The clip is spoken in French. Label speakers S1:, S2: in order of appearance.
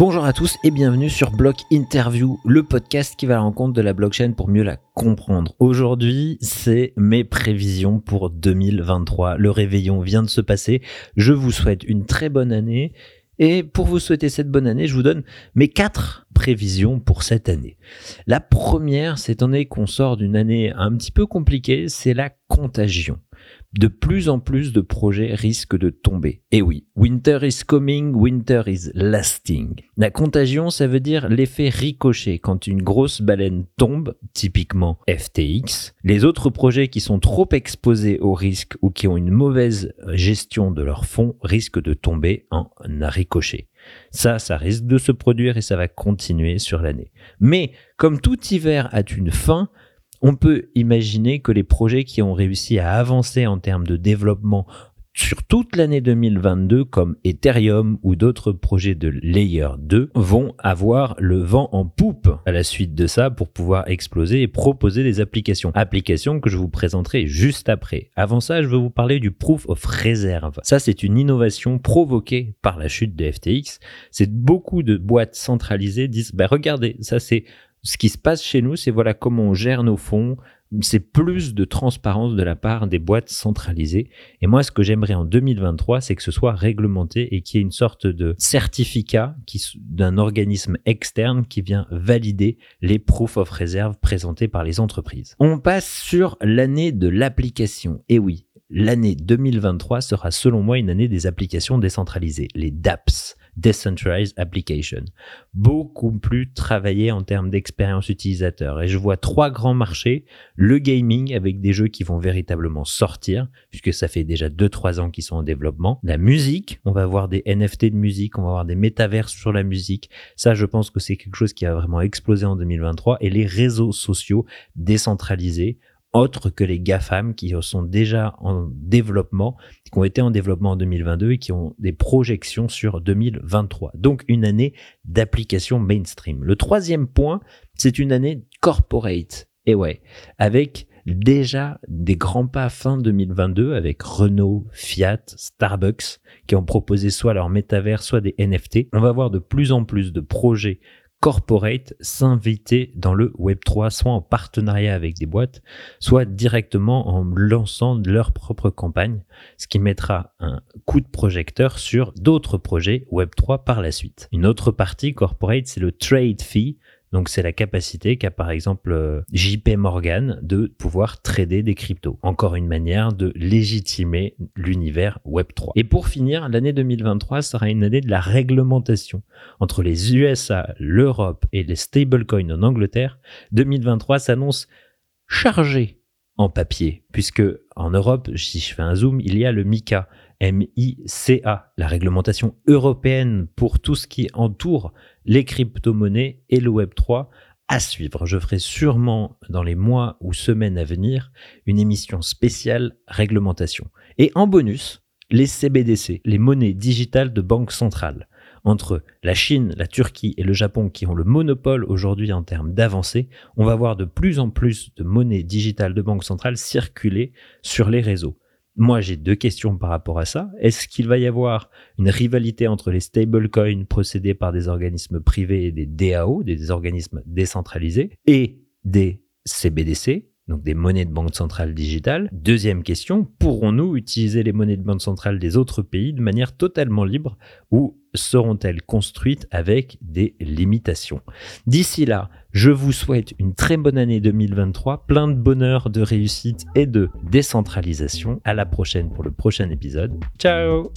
S1: Bonjour à tous et bienvenue sur Block Interview, le podcast qui va à la rencontre de la blockchain pour mieux la comprendre. Aujourd'hui, c'est mes prévisions pour 2023. Le réveillon vient de se passer. Je vous souhaite une très bonne année. Et pour vous souhaiter cette bonne année, je vous donne mes quatre prévisions pour cette année. La première, c'est étant donné qu'on sort d'une année un petit peu compliquée, c'est la contagion de plus en plus de projets risquent de tomber. Et oui, winter is coming, winter is lasting. La contagion, ça veut dire l'effet ricochet. Quand une grosse baleine tombe, typiquement FTX, les autres projets qui sont trop exposés au risque ou qui ont une mauvaise gestion de leurs fonds risquent de tomber en ricochet. Ça, ça risque de se produire et ça va continuer sur l'année. Mais comme tout hiver a une fin, on peut imaginer que les projets qui ont réussi à avancer en termes de développement sur toute l'année 2022, comme Ethereum ou d'autres projets de Layer 2, vont avoir le vent en poupe à la suite de ça pour pouvoir exploser et proposer des applications. Applications que je vous présenterai juste après. Avant ça, je veux vous parler du Proof of Reserve. Ça, c'est une innovation provoquée par la chute de FTX. C'est beaucoup de boîtes centralisées disent, bah, regardez, ça c'est ce qui se passe chez nous, c'est voilà comment on gère nos fonds. C'est plus de transparence de la part des boîtes centralisées. Et moi, ce que j'aimerais en 2023, c'est que ce soit réglementé et qu'il y ait une sorte de certificat d'un organisme externe qui vient valider les proof of reserve présentés par les entreprises. On passe sur l'année de l'application. Et oui, l'année 2023 sera selon moi une année des applications décentralisées, les DApps. Decentralized Application. Beaucoup plus travaillé en termes d'expérience utilisateur. Et je vois trois grands marchés. Le gaming avec des jeux qui vont véritablement sortir, puisque ça fait déjà 2-3 ans qu'ils sont en développement. La musique, on va avoir des NFT de musique, on va avoir des métaverses sur la musique. Ça, je pense que c'est quelque chose qui a vraiment explosé en 2023. Et les réseaux sociaux décentralisés autres que les GAFAM qui sont déjà en développement, qui ont été en développement en 2022 et qui ont des projections sur 2023. Donc une année d'application mainstream. Le troisième point, c'est une année corporate. Et ouais, avec déjà des grands pas fin 2022 avec Renault, Fiat, Starbucks qui ont proposé soit leur métavers, soit des NFT. On va voir de plus en plus de projets corporate s'inviter dans le Web3, soit en partenariat avec des boîtes, soit directement en lançant leur propre campagne, ce qui mettra un coup de projecteur sur d'autres projets Web3 par la suite. Une autre partie corporate, c'est le trade fee, donc c'est la capacité qu'a par exemple euh, JP Morgan de pouvoir trader des cryptos. Encore une manière de légitimer l'univers Web3. Et pour finir, l'année 2023 sera une année de la réglementation. Entre les USA, l'Europe et les stablecoins en Angleterre, 2023 s'annonce chargé en papier, puisque en Europe, si je fais un zoom, il y a le MICA, M-I-C-A, la réglementation européenne pour tout ce qui entoure les crypto-monnaies et le Web3 à suivre. Je ferai sûrement dans les mois ou semaines à venir une émission spéciale réglementation. Et en bonus, les CBDC, les monnaies digitales de banque centrale. Entre la Chine, la Turquie et le Japon qui ont le monopole aujourd'hui en termes d'avancée, on va voir de plus en plus de monnaies digitales de banque centrale circuler sur les réseaux. Moi, j'ai deux questions par rapport à ça. Est-ce qu'il va y avoir une rivalité entre les stablecoins procédés par des organismes privés et des DAO, des organismes décentralisés, et des CBDC, donc des monnaies de banque centrale digitale. Deuxième question, pourrons-nous utiliser les monnaies de banque centrale des autres pays de manière totalement libre ou seront-elles construites avec des limitations? D'ici là, je vous souhaite une très bonne année 2023, plein de bonheur, de réussite et de décentralisation. À la prochaine pour le prochain épisode. Ciao